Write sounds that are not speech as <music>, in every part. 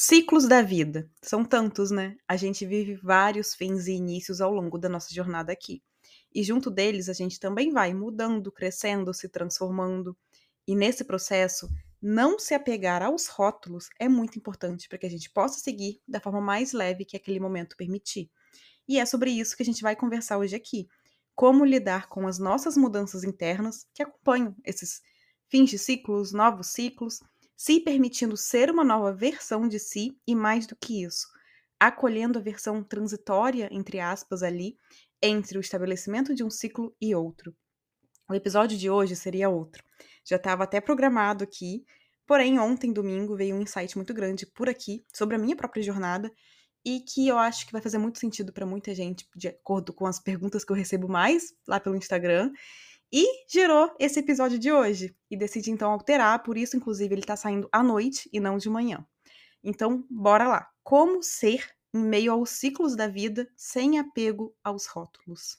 Ciclos da vida. São tantos, né? A gente vive vários fins e inícios ao longo da nossa jornada aqui. E junto deles, a gente também vai mudando, crescendo, se transformando. E nesse processo, não se apegar aos rótulos é muito importante para que a gente possa seguir da forma mais leve que aquele momento permitir. E é sobre isso que a gente vai conversar hoje aqui. Como lidar com as nossas mudanças internas que acompanham esses fins de ciclos, novos ciclos se permitindo ser uma nova versão de si e mais do que isso, acolhendo a versão transitória, entre aspas, ali, entre o estabelecimento de um ciclo e outro. O episódio de hoje seria outro. Já estava até programado aqui, porém ontem, domingo, veio um insight muito grande por aqui sobre a minha própria jornada e que eu acho que vai fazer muito sentido para muita gente, de acordo com as perguntas que eu recebo mais lá pelo Instagram e gerou esse episódio de hoje. E decidi então alterar, por isso, inclusive, ele tá saindo à noite e não de manhã. Então, bora lá. Como ser em meio aos ciclos da vida sem apego aos rótulos?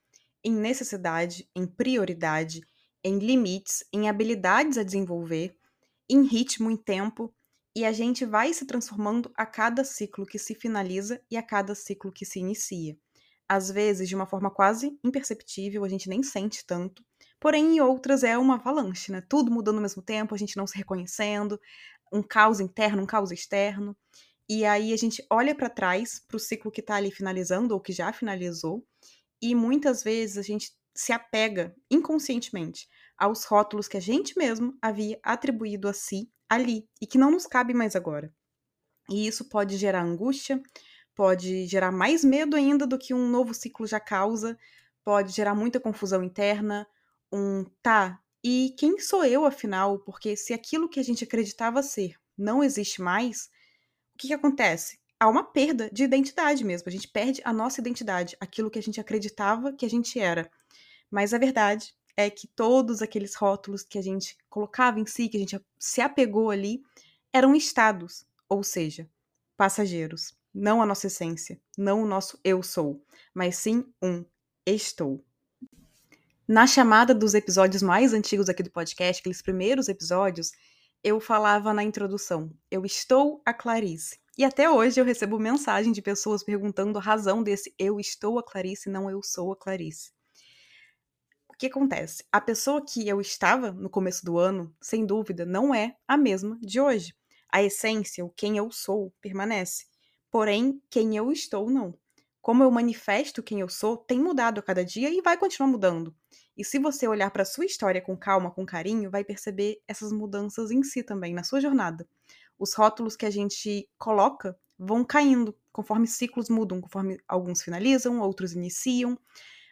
em necessidade, em prioridade, em limites, em habilidades a desenvolver, em ritmo, em tempo, e a gente vai se transformando a cada ciclo que se finaliza e a cada ciclo que se inicia. Às vezes, de uma forma quase imperceptível, a gente nem sente tanto, porém, em outras é uma avalanche, né? Tudo mudando ao mesmo tempo, a gente não se reconhecendo, um caos interno, um caos externo. E aí a gente olha para trás, para o ciclo que está ali finalizando ou que já finalizou, e muitas vezes a gente se apega inconscientemente aos rótulos que a gente mesmo havia atribuído a si ali e que não nos cabe mais agora. E isso pode gerar angústia, pode gerar mais medo ainda do que um novo ciclo já causa, pode gerar muita confusão interna, um tá, e quem sou eu afinal? Porque se aquilo que a gente acreditava ser não existe mais, o que, que acontece? Há uma perda de identidade mesmo. A gente perde a nossa identidade, aquilo que a gente acreditava que a gente era. Mas a verdade é que todos aqueles rótulos que a gente colocava em si, que a gente se apegou ali, eram estados, ou seja, passageiros. Não a nossa essência, não o nosso eu sou, mas sim um estou. Na chamada dos episódios mais antigos aqui do podcast, aqueles primeiros episódios, eu falava na introdução: Eu estou a Clarice. E até hoje eu recebo mensagem de pessoas perguntando a razão desse eu estou a Clarice, não eu sou a Clarice. O que acontece? A pessoa que eu estava no começo do ano, sem dúvida, não é a mesma de hoje. A essência, o quem eu sou, permanece. Porém, quem eu estou, não. Como eu manifesto quem eu sou, tem mudado a cada dia e vai continuar mudando. E se você olhar para sua história com calma, com carinho, vai perceber essas mudanças em si também, na sua jornada os rótulos que a gente coloca vão caindo conforme ciclos mudam, conforme alguns finalizam, outros iniciam.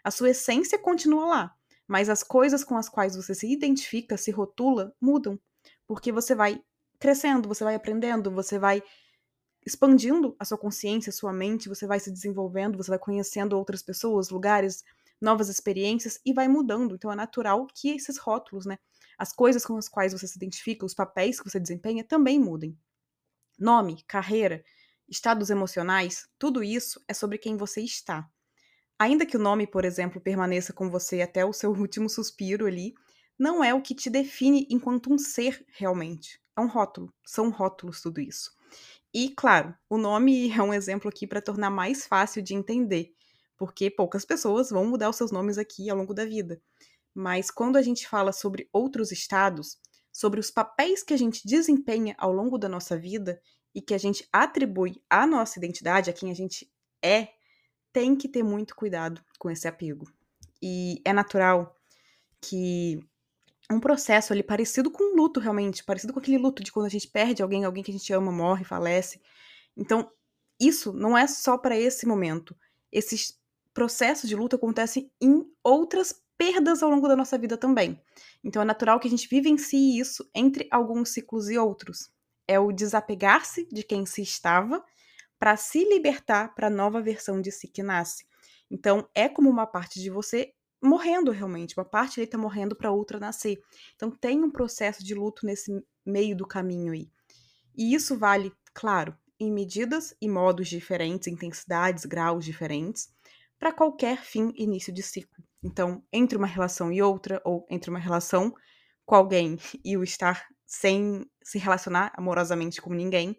A sua essência continua lá, mas as coisas com as quais você se identifica, se rotula, mudam, porque você vai crescendo, você vai aprendendo, você vai expandindo a sua consciência, a sua mente, você vai se desenvolvendo, você vai conhecendo outras pessoas, lugares, novas experiências e vai mudando. Então é natural que esses rótulos, né, as coisas com as quais você se identifica, os papéis que você desempenha também mudem. Nome, carreira, estados emocionais, tudo isso é sobre quem você está. Ainda que o nome, por exemplo, permaneça com você até o seu <laughs> último suspiro ali, não é o que te define enquanto um ser realmente. É um rótulo, são rótulos tudo isso. E, claro, o nome é um exemplo aqui para tornar mais fácil de entender, porque poucas pessoas vão mudar os seus nomes aqui ao longo da vida. Mas quando a gente fala sobre outros estados, sobre os papéis que a gente desempenha ao longo da nossa vida e que a gente atribui à nossa identidade, a quem a gente é, tem que ter muito cuidado com esse apego. E é natural que um processo ali parecido com um luto realmente, parecido com aquele luto de quando a gente perde alguém, alguém que a gente ama morre, falece. Então, isso não é só para esse momento. Esses processos de luto acontecem em outras perdas ao longo da nossa vida também. Então é natural que a gente vivencie isso entre alguns ciclos e outros. é o desapegar-se de quem se estava para se libertar para a nova versão de si que nasce. Então, é como uma parte de você morrendo realmente, uma parte ali está morrendo para outra nascer. Então, tem um processo de luto nesse meio do caminho aí. E isso vale, claro, em medidas e modos diferentes, intensidades, graus diferentes, para qualquer fim início de ciclo. Então, entre uma relação e outra, ou entre uma relação com alguém <laughs> e o estar sem se relacionar amorosamente com ninguém,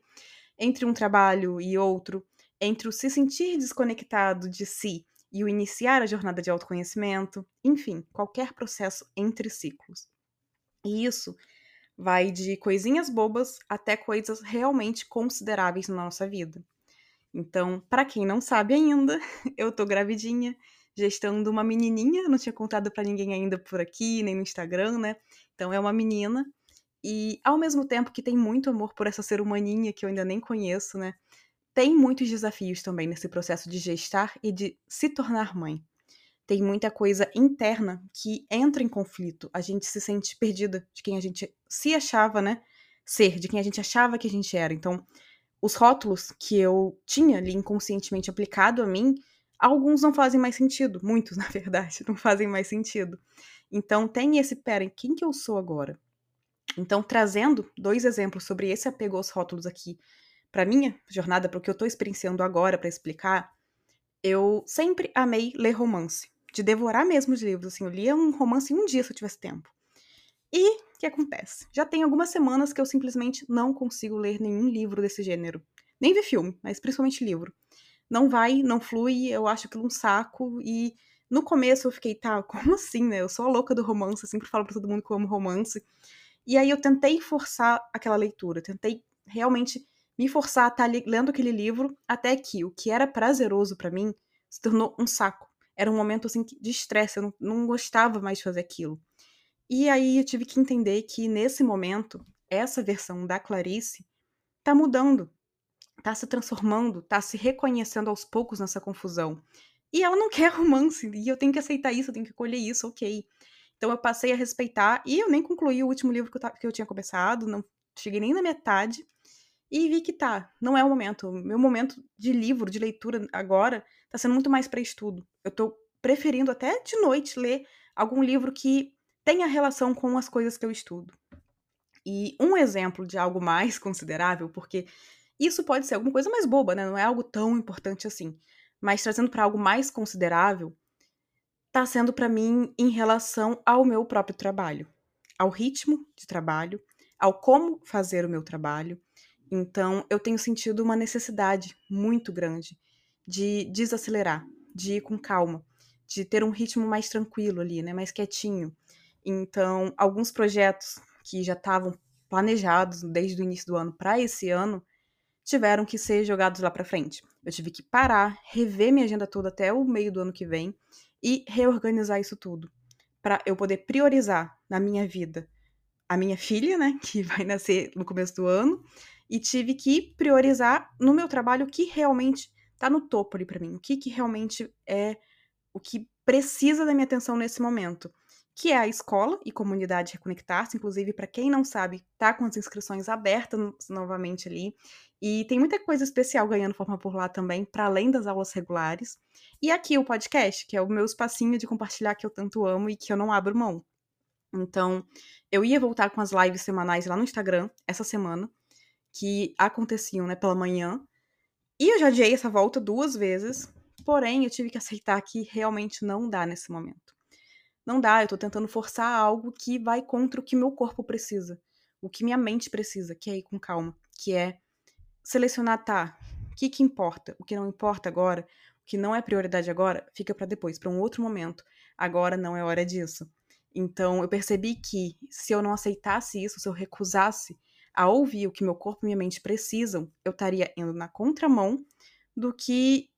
entre um trabalho e outro, entre o se sentir desconectado de si e o iniciar a jornada de autoconhecimento, enfim, qualquer processo entre ciclos. E isso vai de coisinhas bobas até coisas realmente consideráveis na nossa vida. Então, para quem não sabe ainda, <laughs> eu tô gravidinha, gestando uma menininha, não tinha contado para ninguém ainda por aqui, nem no Instagram, né? Então é uma menina e ao mesmo tempo que tem muito amor por essa ser humaninha que eu ainda nem conheço, né? Tem muitos desafios também nesse processo de gestar e de se tornar mãe. Tem muita coisa interna que entra em conflito. A gente se sente perdida de quem a gente se achava, né? Ser, de quem a gente achava que a gente era. Então, os rótulos que eu tinha ali inconscientemente aplicado a mim, alguns não fazem mais sentido. <laughs> Muitos, na verdade, não fazem mais sentido. Então tem esse, pera, quem que eu sou agora? Então, trazendo dois exemplos sobre esse apego aos rótulos aqui, para minha jornada, para o que eu estou experienciando agora para explicar, eu sempre amei ler romance, de devorar mesmo os livros, assim, eu lia um romance em um dia se eu tivesse tempo. E o que acontece? Já tem algumas semanas que eu simplesmente não consigo ler nenhum livro desse gênero. Nem ver filme, mas principalmente livro. Não vai, não flui, eu acho aquilo um saco e no começo eu fiquei, tá, como assim, né? Eu sou a louca do romance, eu sempre falo pra todo mundo que eu amo romance. E aí eu tentei forçar aquela leitura, tentei realmente me forçar a estar tá lendo aquele livro até que o que era prazeroso para mim se tornou um saco. Era um momento assim de estresse, eu não, não gostava mais de fazer aquilo. E aí eu tive que entender que nesse momento, essa versão da Clarice tá mudando, tá se transformando, tá se reconhecendo aos poucos nessa confusão. E ela não <laughs> quer romance, e eu tenho que aceitar isso, eu tenho que colher isso, ok. Então eu passei a respeitar, e eu nem concluí o último livro que eu, que eu tinha começado, não cheguei nem na metade, e vi que tá, não é o momento. Meu momento de livro, de leitura agora, tá sendo muito mais para estudo. Eu tô preferindo até de noite ler algum livro que tenha relação com as coisas que eu estudo. E um exemplo de algo mais <laughs> considerável, porque isso pode ser alguma coisa mais boba, né? Não é algo tão importante assim mas trazendo para algo mais considerável, está sendo para mim em relação ao meu próprio trabalho, ao ritmo de trabalho, ao como fazer o meu trabalho. Então, eu tenho sentido uma necessidade muito grande de desacelerar, de ir com calma, de ter um ritmo mais tranquilo ali, né, mais quietinho. Então, alguns projetos que já estavam planejados desde o início do ano para esse ano tiveram que ser jogados lá para frente. Eu tive que parar, rever minha agenda toda até o meio do ano que vem e reorganizar isso tudo para eu poder priorizar na minha vida a minha filha, né, <laughs> que vai nascer no começo do ano, e tive que priorizar no meu trabalho o que realmente tá no topo ali para mim, o que que realmente é o que precisa da minha atenção nesse momento que é a escola e comunidade Reconectar-se. Inclusive, para quem não sabe, tá com as inscrições abertas novamente ali. E tem muita coisa especial ganhando forma por lá também, para além das aulas regulares. E aqui o podcast, que é o meu espacinho de compartilhar que eu tanto amo e que eu não abro mão. Então, eu ia voltar com as lives semanais lá no Instagram essa semana, que aconteciam, né, pela manhã. E eu já adiei essa volta duas vezes, porém eu tive que aceitar que realmente não dá nesse momento não dá, eu tô tentando forçar algo que vai contra o que meu corpo precisa, o que minha mente precisa, que é ir com calma, que é selecionar, tá, o que que importa, o que não importa agora, o que não é prioridade agora, fica para depois, para um outro momento. Agora não é hora disso. Então eu percebi que se eu não aceitasse isso, se eu recusasse a ouvir o que meu corpo e minha mente precisam, eu estaria indo na contramão do que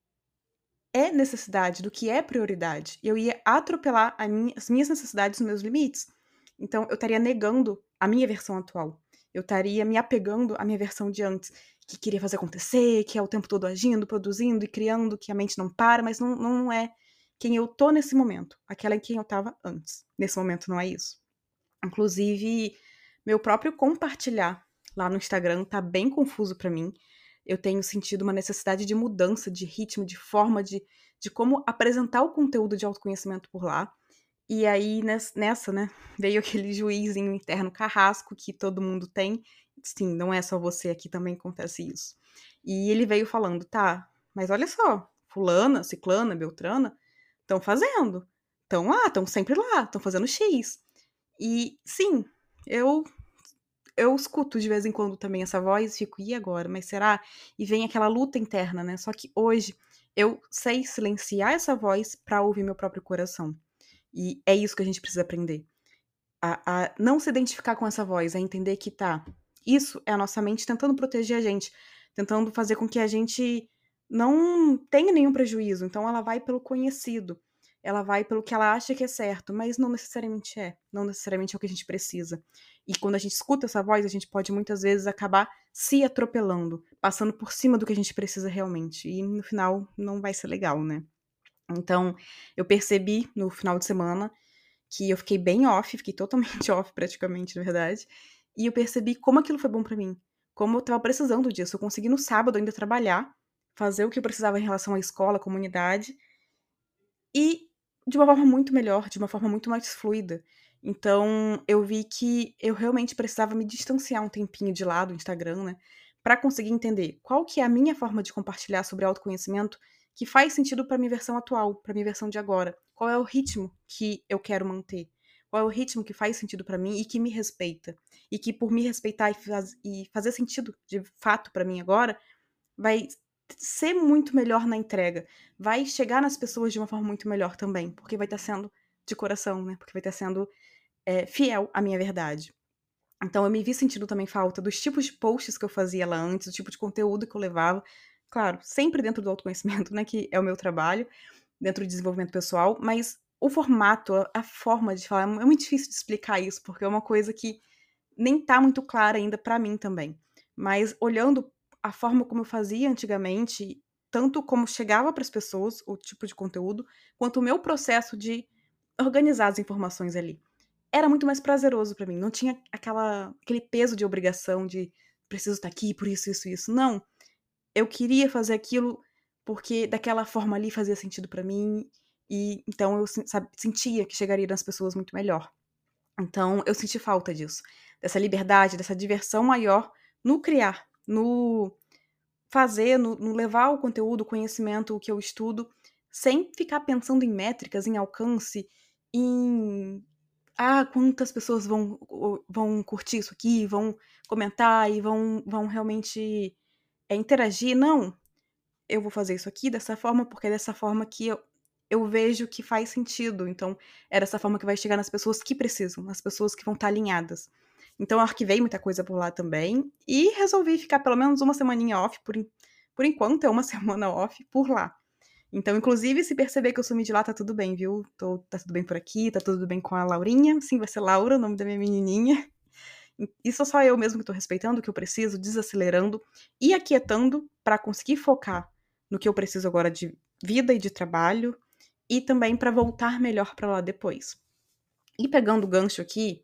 é necessidade, do que é prioridade. Eu ia atropelar minha, as minhas necessidades, os meus limites. Então, eu estaria negando a minha versão atual. Eu estaria me apegando à minha versão de antes, que queria fazer acontecer, que é o tempo todo agindo, produzindo e criando, que a mente não para, mas não, não é quem eu tô nesse momento. Aquela em quem eu tava antes. Nesse momento não é isso. Inclusive, meu próprio compartilhar lá no Instagram tá bem confuso para mim. Eu tenho sentido uma necessidade de mudança de ritmo, de forma de, de como apresentar o conteúdo de autoconhecimento por lá. E aí, nessa, né, <laughs> veio aquele juizinho interno carrasco que todo mundo tem. Sim, não é só você aqui também acontece isso. E ele veio falando, tá, mas olha só, fulana, ciclana, beltrana, estão fazendo. Estão lá, estão sempre lá, estão fazendo X. E sim, eu eu escuto de vez em quando também essa voz, fico, e agora? Mas será? E vem aquela luta interna, né? Só que hoje eu sei silenciar essa voz para ouvir meu próprio coração. E é isso que a gente precisa aprender. A, a não se identificar com essa voz, a entender que tá. Isso é a nossa mente tentando proteger a gente, tentando fazer com que a gente não tenha nenhum prejuízo. Então ela vai pelo conhecido ela vai pelo que ela acha que é certo, mas não necessariamente é, não necessariamente é o que a gente precisa. E quando a gente escuta essa voz, a gente pode muitas vezes acabar se atropelando, passando por cima do que a gente precisa realmente. E no final não vai ser legal, né? Então, eu percebi no final de semana que eu fiquei bem off, fiquei totalmente <laughs> off praticamente, na verdade, e eu percebi como aquilo foi bom para mim, como eu tava precisando disso. Eu consegui no sábado ainda trabalhar, fazer o que eu precisava em relação à escola, à comunidade, e de uma forma muito melhor, de uma forma muito mais fluida. Então, eu vi que eu realmente precisava me distanciar um tempinho de lado do Instagram, né, para conseguir entender qual que é a minha forma de compartilhar sobre autoconhecimento que faz sentido para minha versão atual, para minha versão de agora. Qual é o ritmo que eu quero manter? Qual é o ritmo que faz sentido para mim e que me respeita? E que por me respeitar e, faz, e fazer sentido de fato para mim agora, vai ser muito melhor na entrega, vai chegar nas pessoas de uma forma muito melhor também, porque vai estar sendo de coração, né? Porque vai estar sendo é, fiel à minha verdade. Então eu me vi sentindo também falta dos tipos de posts que eu fazia lá antes, do tipo de conteúdo que eu levava. Claro, sempre dentro do autoconhecimento, né? Que é o meu trabalho, dentro do desenvolvimento pessoal, mas o formato, a forma de falar, é muito difícil de explicar isso, porque é uma coisa que nem tá muito clara ainda para mim também. Mas olhando a forma como eu fazia antigamente, tanto como chegava para as pessoas, o tipo de conteúdo, quanto o meu processo de organizar as informações ali. Era muito mais prazeroso para mim, não tinha aquela, aquele peso de obrigação de preciso estar aqui por isso, isso, isso. Não. Eu queria fazer aquilo porque daquela forma ali fazia sentido para mim e então eu sabe, sentia que chegaria nas pessoas muito melhor. Então eu senti falta disso, dessa liberdade, dessa diversão maior no criar, no fazer, no, no levar o conteúdo, o conhecimento, o que eu estudo, sem ficar pensando em métricas, em alcance, em ah, quantas pessoas vão, vão curtir isso aqui, vão comentar e vão, vão realmente é, interagir. Não, eu vou fazer isso aqui dessa forma, porque é dessa forma que eu, eu vejo que faz sentido. Então, é dessa forma que vai chegar nas pessoas que precisam, nas pessoas que vão estar alinhadas. Então eu arquivei muita coisa por lá também e resolvi ficar pelo menos uma semaninha off, por, por enquanto é uma <laughs> semana off por lá. Então, inclusive, se perceber que eu sumi de lá, tá tudo bem, viu? Tô, tá tudo bem por aqui, tá tudo bem com a Laurinha. Sim, vai ser Laura, o nome da minha menininha. Isso só eu mesmo que tô respeitando que eu preciso, desacelerando e aquietando para conseguir focar no que eu preciso agora de vida e de trabalho e também para voltar melhor para lá depois. E pegando o gancho aqui,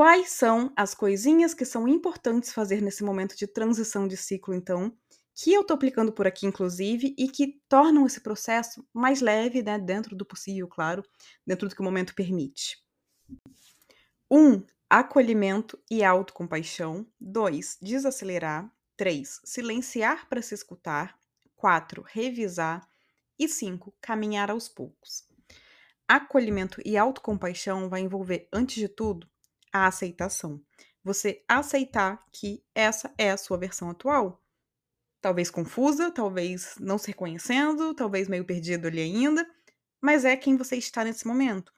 Quais são as coisinhas que são importantes fazer nesse momento de transição de ciclo, então, que eu estou aplicando por aqui, inclusive, e que tornam esse processo mais leve, né, dentro do possível, claro, dentro do que o momento permite. 1. Um, acolhimento e autocompaixão. 2. Desacelerar. 3. Silenciar para se escutar. 4. Revisar. E 5. Caminhar aos poucos. Acolhimento e autocompaixão vai envolver, antes de tudo, a aceitação. Você aceitar que essa é a sua versão atual. Talvez confusa, talvez não se reconhecendo, talvez meio perdido ali ainda, mas é quem você está nesse momento.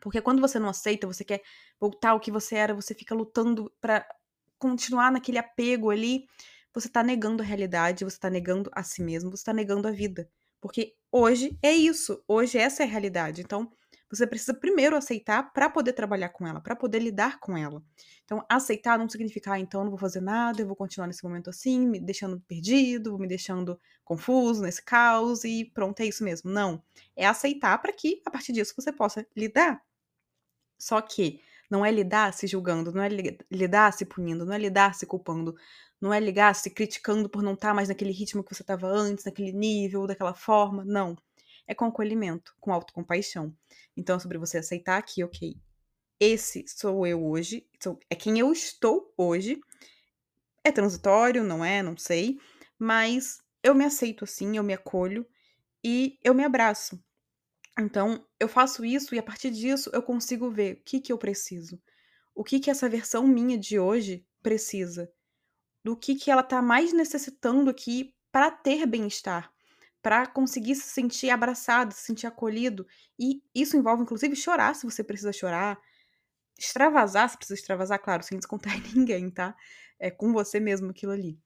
Porque quando você não aceita, você quer voltar ao que você era, você fica lutando para continuar naquele apego ali, você tá negando a realidade, você tá negando a si mesmo, você tá negando a vida. Porque hoje é isso, hoje essa é a realidade. Então, você precisa primeiro aceitar para poder trabalhar com ela, para poder lidar com ela. Então, aceitar não significa, ah, então não vou fazer nada, eu vou continuar nesse momento assim, me deixando perdido, me deixando confuso nesse caos e pronto, é isso mesmo. Não. É aceitar para que, a partir disso, você possa lidar. Só que Não é lidar se julgando, não é lidar se punindo, não é lidar se culpando, não é ligar se criticando por não estar tá mais naquele ritmo que você estava antes, naquele nível, daquela forma. Não. É com acolhimento, com autocompaixão. Então, é sobre você aceitar que, ok, esse sou eu hoje, é quem eu estou hoje. É transitório, não é? Não sei. Mas eu me aceito assim, eu me acolho e eu me abraço. Então, eu faço isso e a partir disso eu consigo ver o que, que eu preciso. O que, que essa versão minha de hoje precisa. Do que, que ela está mais necessitando aqui para ter bem-estar. Para conseguir se sentir abraçado, se sentir acolhido. E isso envolve, inclusive, chorar se você precisa chorar. Extravasar se precisa extravasar, claro, sem descontar em <laughs> ninguém, tá? É com você mesmo aquilo ali.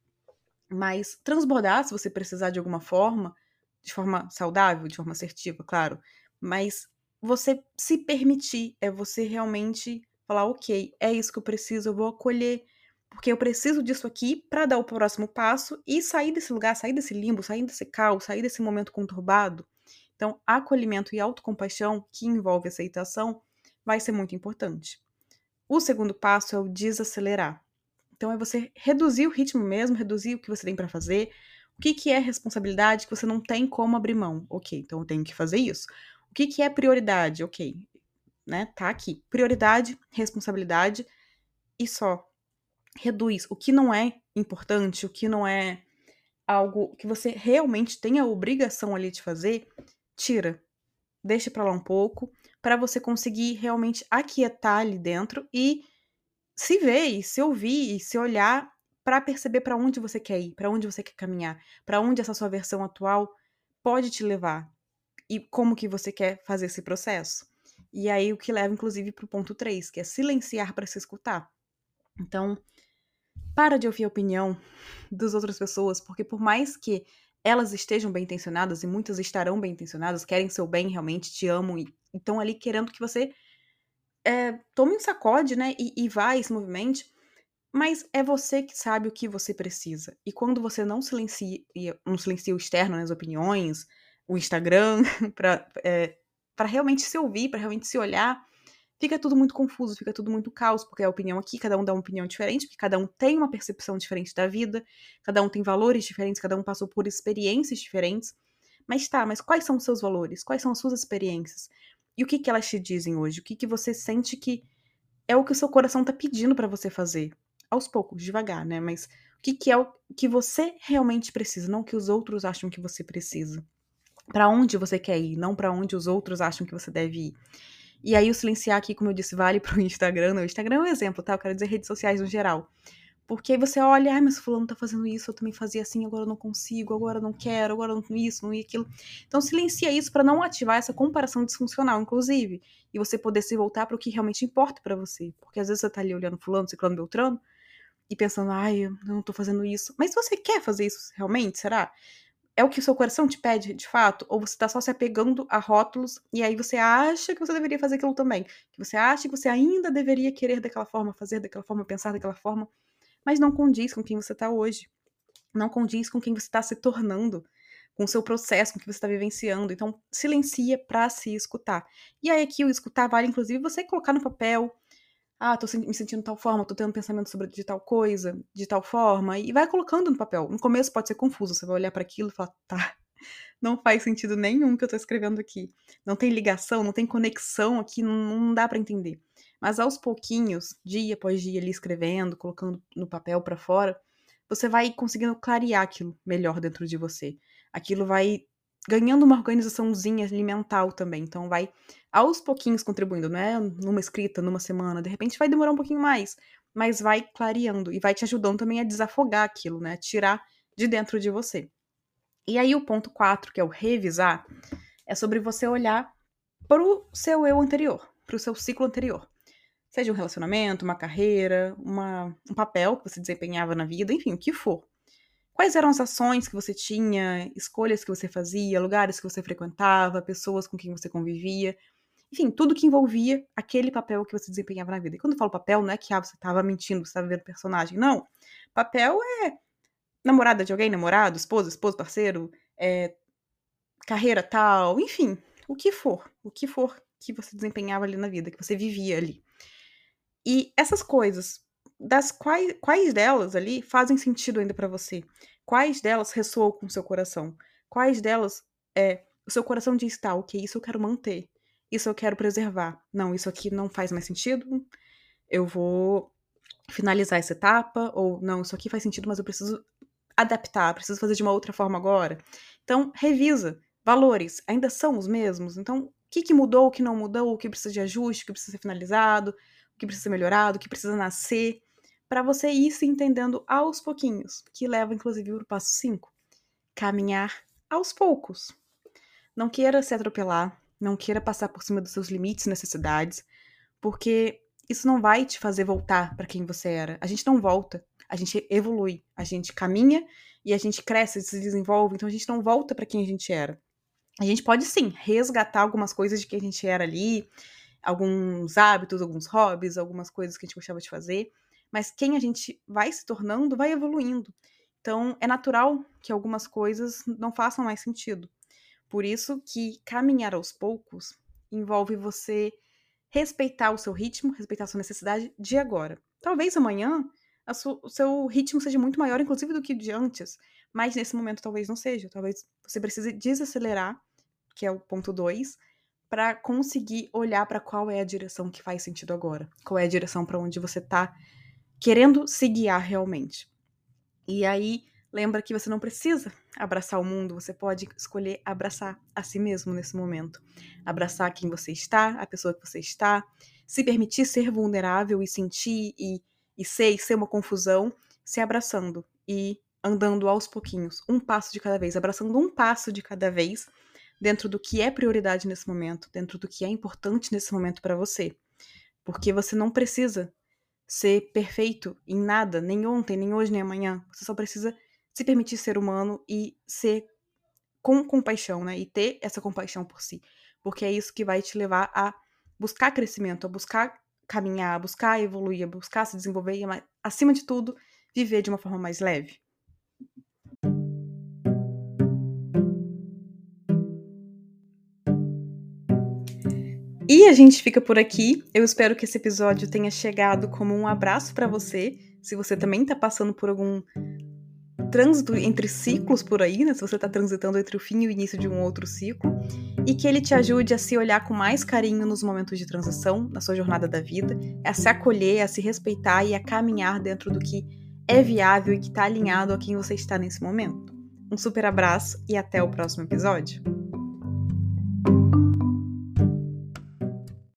Mas transbordar se você precisar de alguma forma, de forma saudável, de forma assertiva, claro. Mas você se permitir é você realmente falar, ok, é isso que eu preciso, eu vou acolher, porque eu preciso disso aqui para dar o próximo passo e sair desse lugar, sair desse limbo, sair desse caos, sair desse momento conturbado. Então, acolhimento e autocompaixão, que envolve aceitação, vai ser muito importante. O segundo passo é o desacelerar. Então, é você reduzir o ritmo mesmo, reduzir o que você tem para fazer. O que, que é responsabilidade que você não tem como abrir mão? Ok, então eu tenho que fazer isso. O que, que é prioridade? Ok, né? Tá aqui. Prioridade, responsabilidade e só. Reduz o que não é importante, o que não é algo que você realmente tem a obrigação ali de fazer, tira. Deixa para lá um pouco, para você conseguir realmente aquietar ali dentro e se ver, e se ouvir, e se olhar para perceber para onde você quer ir, para onde você quer caminhar, para onde essa sua versão atual pode te levar e como que você quer fazer esse processo. E aí o que leva inclusive para o ponto 3, que é silenciar para se escutar. Então, para de ouvir a opinião das outras pessoas, porque por mais que elas estejam bem intencionadas, e muitas estarão bem intencionadas, querem seu bem realmente, te amam e estão ali querendo que você é, tome um sacode, né, e, e vá e se movimente, mas é você que sabe o que você precisa. E quando você não silencia, não silencia o externo, né, as opiniões, o Instagram, <laughs> para é, pra realmente se ouvir, para realmente se olhar, fica tudo muito confuso, fica tudo muito caos, porque a opinião aqui, cada um dá uma opinião diferente, porque cada um tem uma percepção diferente da vida, cada um tem valores diferentes, cada um passou por experiências diferentes. Mas tá, mas quais são os seus valores? Quais são as suas experiências? E o que, que elas te dizem hoje? O que, que você sente que é o que o seu coração tá pedindo para você fazer? Aos poucos, devagar, né? Mas o que, que é o que você realmente precisa, não o que os outros acham que você precisa. Para onde você quer ir, não para onde os outros acham que você deve ir. E aí o silenciar aqui, como eu disse, vale <laughs> para o Instagram. O Instagram é um exemplo, tá? Eu quero dizer redes sociais no geral. Porque aí você olha, ai, mas fulano tá fazendo isso, eu também fazia assim, agora eu não consigo, agora eu não quero, agora eu não isso, não aquilo. Então silencia isso para não ativar essa comparação disfuncional, inclusive, e você poder se voltar para o que realmente importa para você. Porque às vezes você tá ali olhando fulano, ciclano, beltrano, e pensando, ai, eu não tô fazendo isso. Mas você quer fazer isso realmente, será? É o que o seu coração te pede, de fato? Ou você tá só se apegando a rótulos e aí você acha que você deveria fazer aquilo também? Que você acha que você ainda deveria querer daquela forma, fazer daquela forma, pensar daquela forma? mas não condiz com quem você está hoje. Não condiz com quem você está se tornando, com o seu processo, com o que você está vivenciando. Então, silencia para se escutar. E aí, aqui, o escutar vale, inclusive, você colocar no papel. Ah, tô me sentindo de tal forma, tô tendo pensamento sobre de tal coisa, de tal forma, e vai colocando no papel. No começo pode ser confuso, você vai olhar para aquilo e falar, tá, <laughs> não faz sentido nenhum que eu tô escrevendo aqui. Não tem ligação, não tem conexão aqui, não, não dá para entender. Mas aos pouquinhos, dia após dia, ali escrevendo, colocando no papel para fora, você vai conseguindo clarear aquilo melhor dentro de você. Aquilo vai ganhando uma organizaçãozinha ali mental também. Então vai aos pouquinhos contribuindo, não é numa escrita, numa semana, de repente vai demorar um pouquinho mais, mas vai clareando e vai te ajudando também a desafogar aquilo, né? Tirar de dentro de você. E aí o ponto 4, que é o revisar, é sobre você olhar para o seu eu anterior, para o seu ciclo anterior. Seja um relacionamento, uma carreira, uma, um papel que você desempenhava na vida, enfim, o que for. Quais eram as ações que você tinha, escolhas que você fazia, lugares que você frequentava, pessoas com quem você convivia, enfim, tudo que envolvia aquele papel que você desempenhava na vida. E quando eu falo papel, não é que ah, você estava mentindo, você estava vendo personagem. Não. Papel é namorada de alguém, namorado, esposa, esposo, parceiro, é, carreira tal, enfim, o que for. O que for que você desempenhava ali na vida, que você vivia ali. E essas coisas, das quais, quais delas ali fazem sentido ainda para você? Quais delas ressoam com o seu coração? Quais delas é o seu coração diz, tá, ok, isso eu quero manter, isso eu quero preservar. Não, isso aqui não faz mais sentido, eu vou finalizar essa etapa, ou não, isso aqui faz sentido, mas eu preciso adaptar, preciso fazer de uma outra forma agora. Então, revisa. Valores ainda são os mesmos? Então, o que, que mudou, o que não mudou, o que precisa de ajuste, o que precisa ser finalizado, o que precisa ser melhorado, o que precisa nascer, para você ir se entendendo aos pouquinhos, que leva inclusive para o passo 5. Caminhar aos poucos. Não queira se atropelar, não queira passar por cima dos seus limites e necessidades, porque isso não vai te fazer voltar para quem você era. A gente não volta, a gente evolui, a gente caminha e a gente cresce, se desenvolve, então a gente não volta para quem a gente era. A gente pode sim resgatar algumas coisas de quem a gente era ali, alguns hábitos, alguns hobbies, algumas coisas que a gente gostava de fazer, mas quem a gente vai se tornando vai evoluindo. Então é natural que algumas coisas não façam mais sentido. Por isso que caminhar aos poucos envolve você respeitar o seu ritmo, respeitar a sua necessidade de agora. Talvez amanhã o seu ritmo seja muito maior, inclusive, do que de antes, mas nesse momento talvez não seja. Talvez você precise desacelerar, que é o ponto 2, para conseguir olhar para qual é a direção que faz sentido agora. Qual é a direção para onde você está querendo se guiar realmente. E aí, lembra que você não precisa abraçar o mundo, você pode escolher abraçar a si mesmo nesse momento. Abraçar quem você está, a pessoa que você está, se permitir ser vulnerável e sentir e, e ser e ser uma confusão, se abraçando e andando aos pouquinhos, um passo de cada vez, abraçando um passo de cada vez dentro do que é prioridade nesse momento, dentro do que é importante nesse momento para você. Porque você não precisa ser perfeito em nada, nem ontem, nem hoje, nem amanhã. Você só precisa se permitir ser humano e ser com compaixão, né? E ter essa compaixão por si. Porque é isso que vai te levar a buscar crescimento, a buscar caminhar, a buscar evoluir, a buscar se desenvolver e, acima de tudo, viver de uma forma mais leve. E a gente fica por aqui. Eu espero que esse episódio tenha chegado como um abraço para você. Se você também tá passando por algum trânsito entre ciclos por aí, né? Se você tá transitando entre o fim e o início de um outro ciclo. E que ele te ajude a se olhar com mais carinho nos momentos de transição, na sua jornada da vida, a se acolher, a se respeitar e a caminhar dentro do que é viável e que tá alinhado a quem você está nesse momento. Um super abraço e até o próximo episódio.